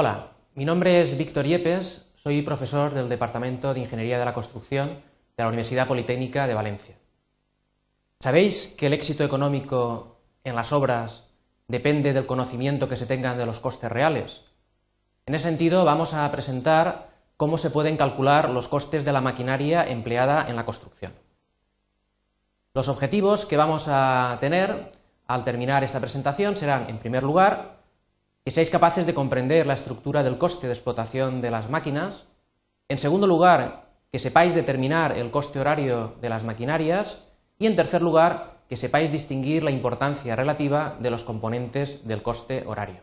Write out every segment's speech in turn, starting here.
Hola, mi nombre es Víctor Yepes, soy profesor del Departamento de Ingeniería de la Construcción de la Universidad Politécnica de Valencia. ¿Sabéis que el éxito económico en las obras depende del conocimiento que se tengan de los costes reales? En ese sentido, vamos a presentar cómo se pueden calcular los costes de la maquinaria empleada en la construcción. Los objetivos que vamos a tener al terminar esta presentación serán, en primer lugar, que seáis capaces de comprender la estructura del coste de explotación de las máquinas. En segundo lugar, que sepáis determinar el coste horario de las maquinarias. Y en tercer lugar, que sepáis distinguir la importancia relativa de los componentes del coste horario.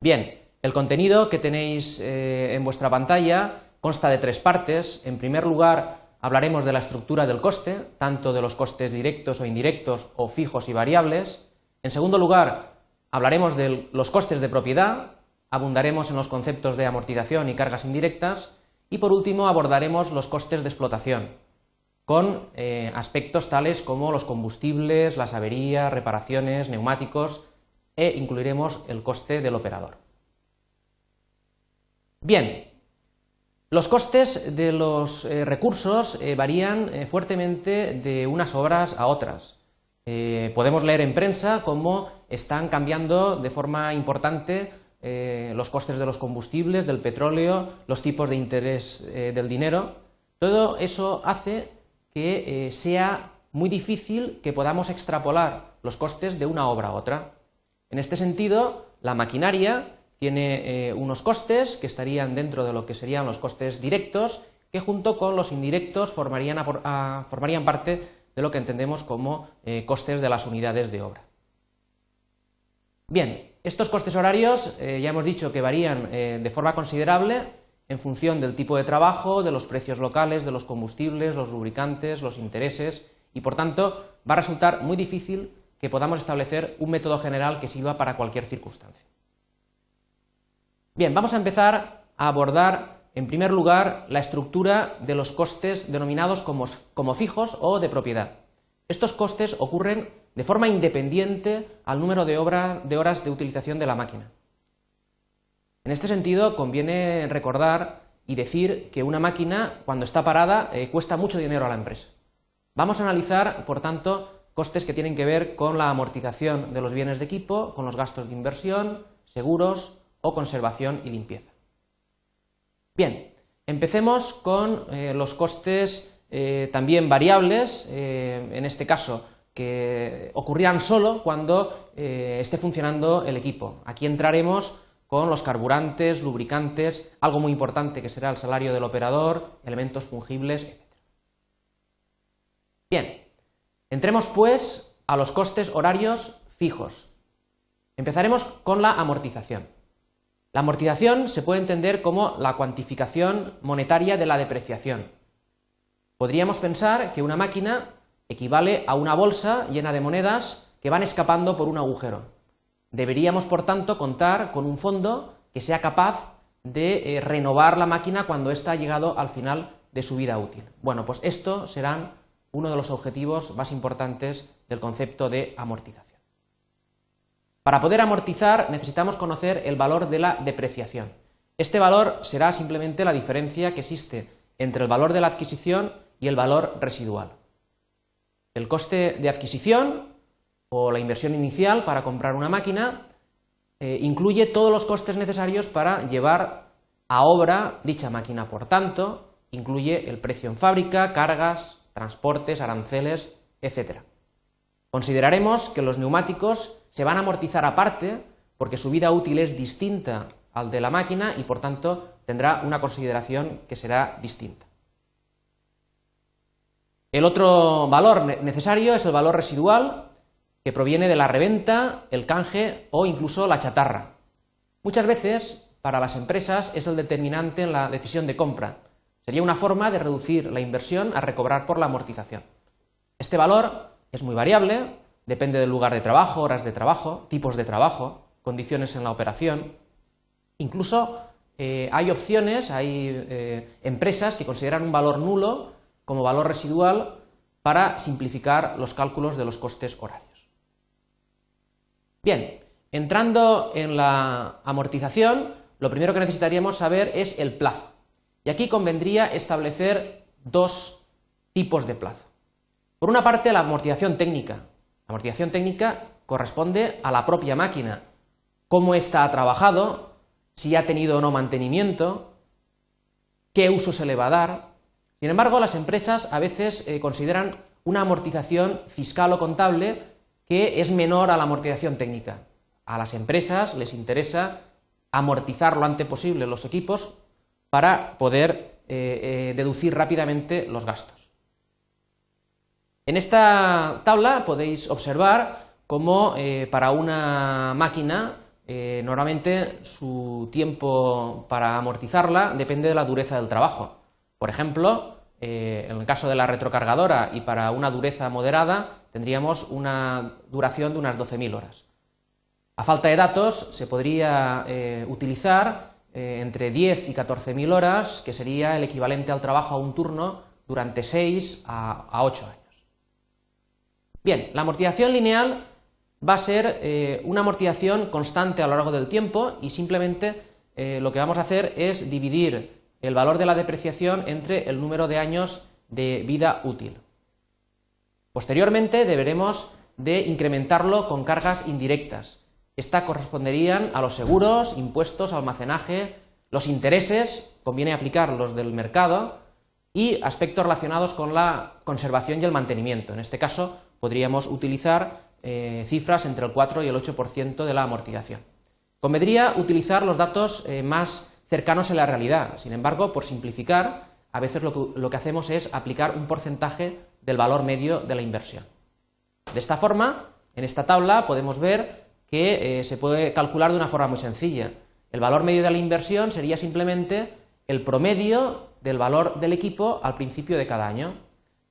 Bien, el contenido que tenéis eh, en vuestra pantalla consta de tres partes. En primer lugar, hablaremos de la estructura del coste, tanto de los costes directos o indirectos o fijos y variables. En segundo lugar, hablaremos de los costes de propiedad, abundaremos en los conceptos de amortización y cargas indirectas y por último abordaremos los costes de explotación, con eh, aspectos tales como los combustibles, las averías, reparaciones, neumáticos e incluiremos el coste del operador. Bien, los costes de los eh, recursos eh, varían fuertemente de unas obras a otras. Podemos leer en prensa cómo están cambiando de forma importante los costes de los combustibles, del petróleo, los tipos de interés del dinero. Todo eso hace que sea muy difícil que podamos extrapolar los costes de una obra a otra. En este sentido, la maquinaria tiene eh, unos costes que estarían dentro de lo que serían los costes directos, que junto con los indirectos formarían, parte de lo que entendemos como eh, costes de las unidades de obra. Bien, estos costes horarios eh, ya hemos dicho que varían de forma considerable en función del tipo de trabajo, de los precios locales, de los combustibles, los lubricantes, los intereses, y por tanto va a resultar muy difícil que podamos establecer un método general que sirva para cualquier circunstancia. Bien, vamos a empezar a abordar, en primer lugar, la estructura de los costes denominados como, fijos o de propiedad. Estos costes ocurren de forma independiente al número de, de horas de utilización de la máquina. En este sentido, conviene recordar y decir que una máquina, cuando está parada, eh, cuesta mucho dinero a la empresa. Vamos a analizar, por tanto, costes que tienen que ver con la amortización de los bienes de equipo, con los gastos de inversión, seguros, o conservación y limpieza. Bien, empecemos con eh, los costes eh, también variables, eh, en este caso que ocurrirán solo cuando esté funcionando el equipo. Aquí entraremos con los carburantes, lubricantes, algo muy importante que será el salario del operador, elementos fungibles, etc. Bien, entremos pues a los costes horarios fijos. Empezaremos con la amortización. La amortización se puede entender como la cuantificación monetaria de la depreciación. Podríamos pensar que una máquina equivale a una bolsa llena de monedas que van escapando por un agujero. Deberíamos, por tanto, contar con un fondo que sea capaz de eh, renovar la máquina cuando ésta ha llegado al final de su vida útil. Bueno, pues esto serán uno de los objetivos más importantes del concepto de amortización. Para poder amortizar necesitamos conocer el valor de la depreciación. Este valor será simplemente la diferencia que existe entre el valor de la adquisición y el valor residual. El coste de adquisición o la inversión inicial para comprar una máquina eh, incluye todos los costes necesarios para llevar a obra dicha máquina. Por tanto, incluye el precio en fábrica, cargas, transportes, aranceles, etc. Consideraremos que los neumáticos se van a amortizar aparte porque su vida útil es distinta al de la máquina y por tanto tendrá una consideración que será distinta. El otro valor necesario es el valor residual que proviene de la reventa, el canje o incluso la chatarra. Muchas veces para las empresas es el determinante en la decisión de compra. Sería una forma de reducir la inversión a recobrar por la amortización. Este valor es muy variable, depende del lugar de trabajo, horas de trabajo, tipos de trabajo, condiciones en la operación. Incluso eh, hay opciones, hay eh, empresas que consideran un valor nulo como valor residual para simplificar los cálculos de los costes horarios. Bien, entrando en la amortización, lo primero que necesitaríamos saber es el plazo. Y aquí convendría establecer dos tipos de plazo. Por una parte, la amortización técnica. La amortización técnica corresponde a la propia máquina, cómo ésta ha trabajado, si ha tenido o no mantenimiento, qué uso se le va a dar. Sin embargo, las empresas a veces eh, consideran una amortización fiscal o contable que es menor a la amortización técnica. A las empresas les interesa amortizar lo antes posible los equipos para poder eh, eh, deducir rápidamente los gastos. En esta tabla podéis observar cómo para una máquina eh, normalmente su tiempo para amortizarla depende de la dureza del trabajo. Por ejemplo, eh, en el caso de la retrocargadora y para una dureza moderada tendríamos una duración de unas 12.000 horas. A falta de datos se podría eh, utilizar entre 10 y 14.000 horas, que sería el equivalente al trabajo a un turno durante 6 a, a 8 años. Bien, la amortización lineal va a ser eh, una amortización constante a lo largo del tiempo y simplemente eh, lo que vamos a hacer es dividir el valor de la depreciación entre el número de años de vida útil. Posteriormente deberemos de incrementarlo con cargas indirectas. Estas corresponderían a los seguros, impuestos, almacenaje, los intereses, conviene aplicar los del mercado, y aspectos relacionados con la conservación y el mantenimiento. En este caso podríamos utilizar eh, cifras entre el 4 y el 8% de la amortización. Convendría utilizar los datos eh, más cercanos a la realidad. Sin embargo, por simplificar, a veces lo que, hacemos es aplicar un porcentaje del valor medio de la inversión. De esta forma, en esta tabla podemos ver que eh, se puede calcular de una forma muy sencilla. El valor medio de la inversión sería simplemente el promedio del valor del equipo al principio de cada año.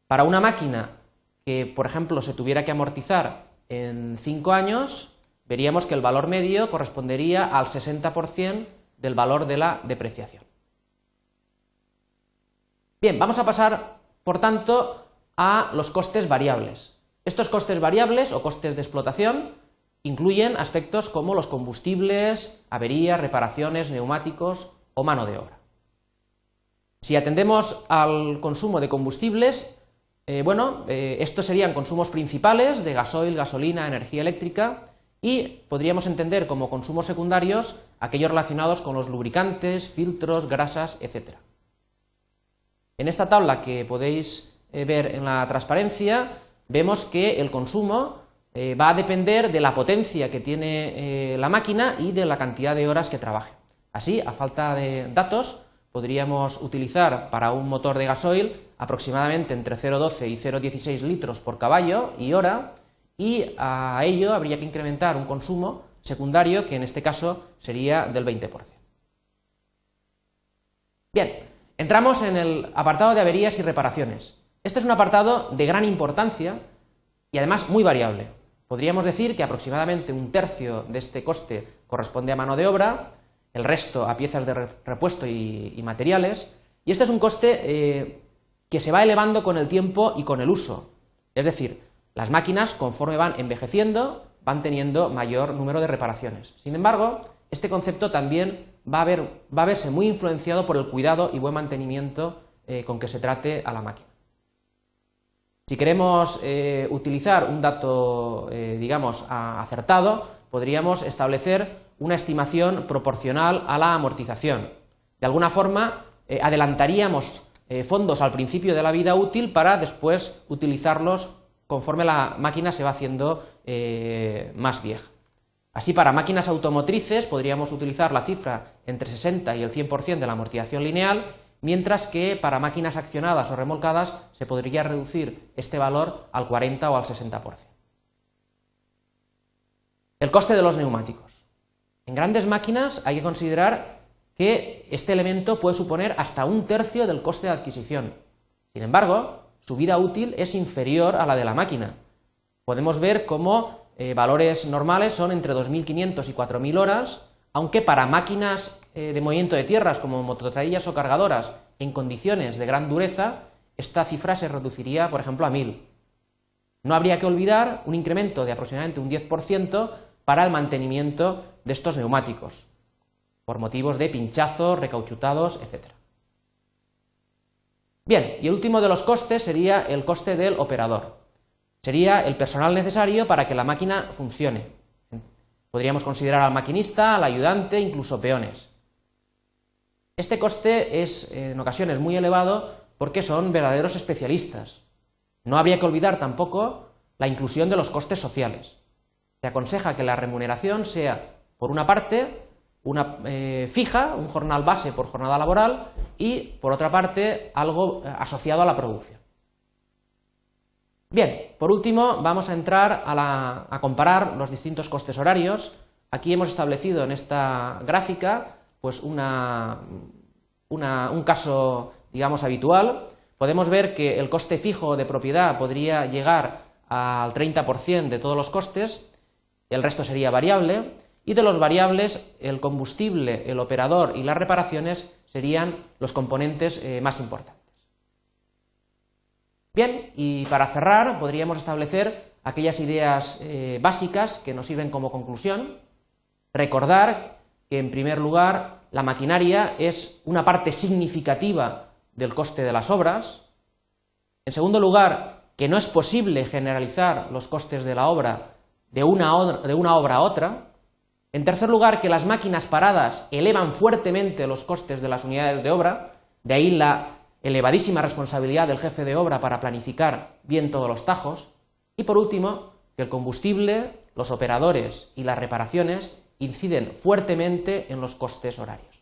Para una máquina que, por ejemplo, se tuviera que amortizar en cinco años, veríamos que el valor medio correspondería al 60% del valor de la depreciación. Bien, vamos a pasar, por tanto, a los costes variables. Estos costes variables o costes de explotación incluyen aspectos como los combustibles, averías, reparaciones, neumáticos o mano de obra. Si atendemos al consumo de combustibles, eh, bueno, eh, estos serían consumos principales de gasoil, gasolina, energía eléctrica y podríamos entender como consumos secundarios aquellos relacionados con los lubricantes, filtros, grasas, etc. En esta tabla que podéis eh, ver en la transparencia, vemos que el consumo va a depender de la potencia que tiene la máquina y de la cantidad de horas que trabaje. Así, a falta de datos, podríamos utilizar para un motor de gasoil aproximadamente entre 0,12 y 0,16 litros por caballo y hora, y a ello habría que incrementar un consumo secundario que en este caso sería del 20%. Bien, entramos en el apartado de averías y reparaciones. Este es un apartado de gran importancia y además muy variable. Podríamos decir que aproximadamente un tercio de este coste corresponde a mano de obra, el resto a piezas de repuesto y, materiales, y este es un coste eh, que se va elevando con el tiempo y con el uso. Es decir, las máquinas, conforme van envejeciendo, van teniendo mayor número de reparaciones. Sin embargo, este concepto también va a, va a verse muy influenciado por el cuidado y buen mantenimiento eh, con que se trate a la máquina. Si queremos eh, utilizar un dato, digamos, acertado, podríamos establecer una estimación proporcional a la amortización. De alguna forma, eh, adelantaríamos eh, fondos al principio de la vida útil para después utilizarlos conforme la máquina se va haciendo eh, más vieja. Así, para máquinas automotrices podríamos utilizar la cifra entre 60 y el 100% de la amortización lineal, mientras que para máquinas accionadas o remolcadas se podría reducir este valor al 40 o al 60%. El coste de los neumáticos. En grandes máquinas hay que considerar que este elemento puede suponer hasta un tercio del coste de adquisición. Sin embargo, su vida útil es inferior a la de la máquina. Podemos ver cómo eh, valores normales son entre 2.500 y 4.000 horas, aunque para máquinas eh, de movimiento de tierras como mototraillas o cargadoras en condiciones de gran dureza, esta cifra se reduciría, por ejemplo, a 1.000. No habría que olvidar un incremento de aproximadamente un 10% para el mantenimiento de estos neumáticos, por motivos de pinchazos, recauchutados, etc. Bien, y el último de los costes sería el coste del operador. Sería el personal necesario para que la máquina funcione. Podríamos considerar al maquinista, al ayudante, incluso peones. Este coste es en ocasiones muy elevado porque son verdaderos especialistas. No habría que olvidar tampoco la inclusión de los costes sociales. Se aconseja que la remuneración sea, por una parte, una eh, fija, un jornal base por jornada laboral, y, por otra parte, algo eh, asociado a la producción. Bien, por último, vamos a entrar a, comparar los distintos costes horarios. Aquí hemos establecido en esta gráfica pues un caso, digamos, habitual. Podemos ver que el coste fijo de propiedad podría llegar al 30% de todos los costes el resto sería variable, y de los variables el combustible, el operador y las reparaciones serían los componentes eh, más importantes. Bien, y para cerrar podríamos establecer aquellas ideas eh, básicas que nos sirven como conclusión. Recordar que, en primer lugar, la maquinaria es una parte significativa del coste de las obras. En segundo lugar, que no es posible generalizar los costes de la obra de una obra a otra. En tercer lugar, que las máquinas paradas elevan fuertemente los costes de las unidades de obra, de ahí la elevadísima responsabilidad del jefe de obra para planificar bien todos los tajos. Y por último, que el combustible, los operadores y las reparaciones inciden fuertemente en los costes horarios.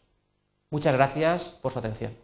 Muchas gracias por su atención.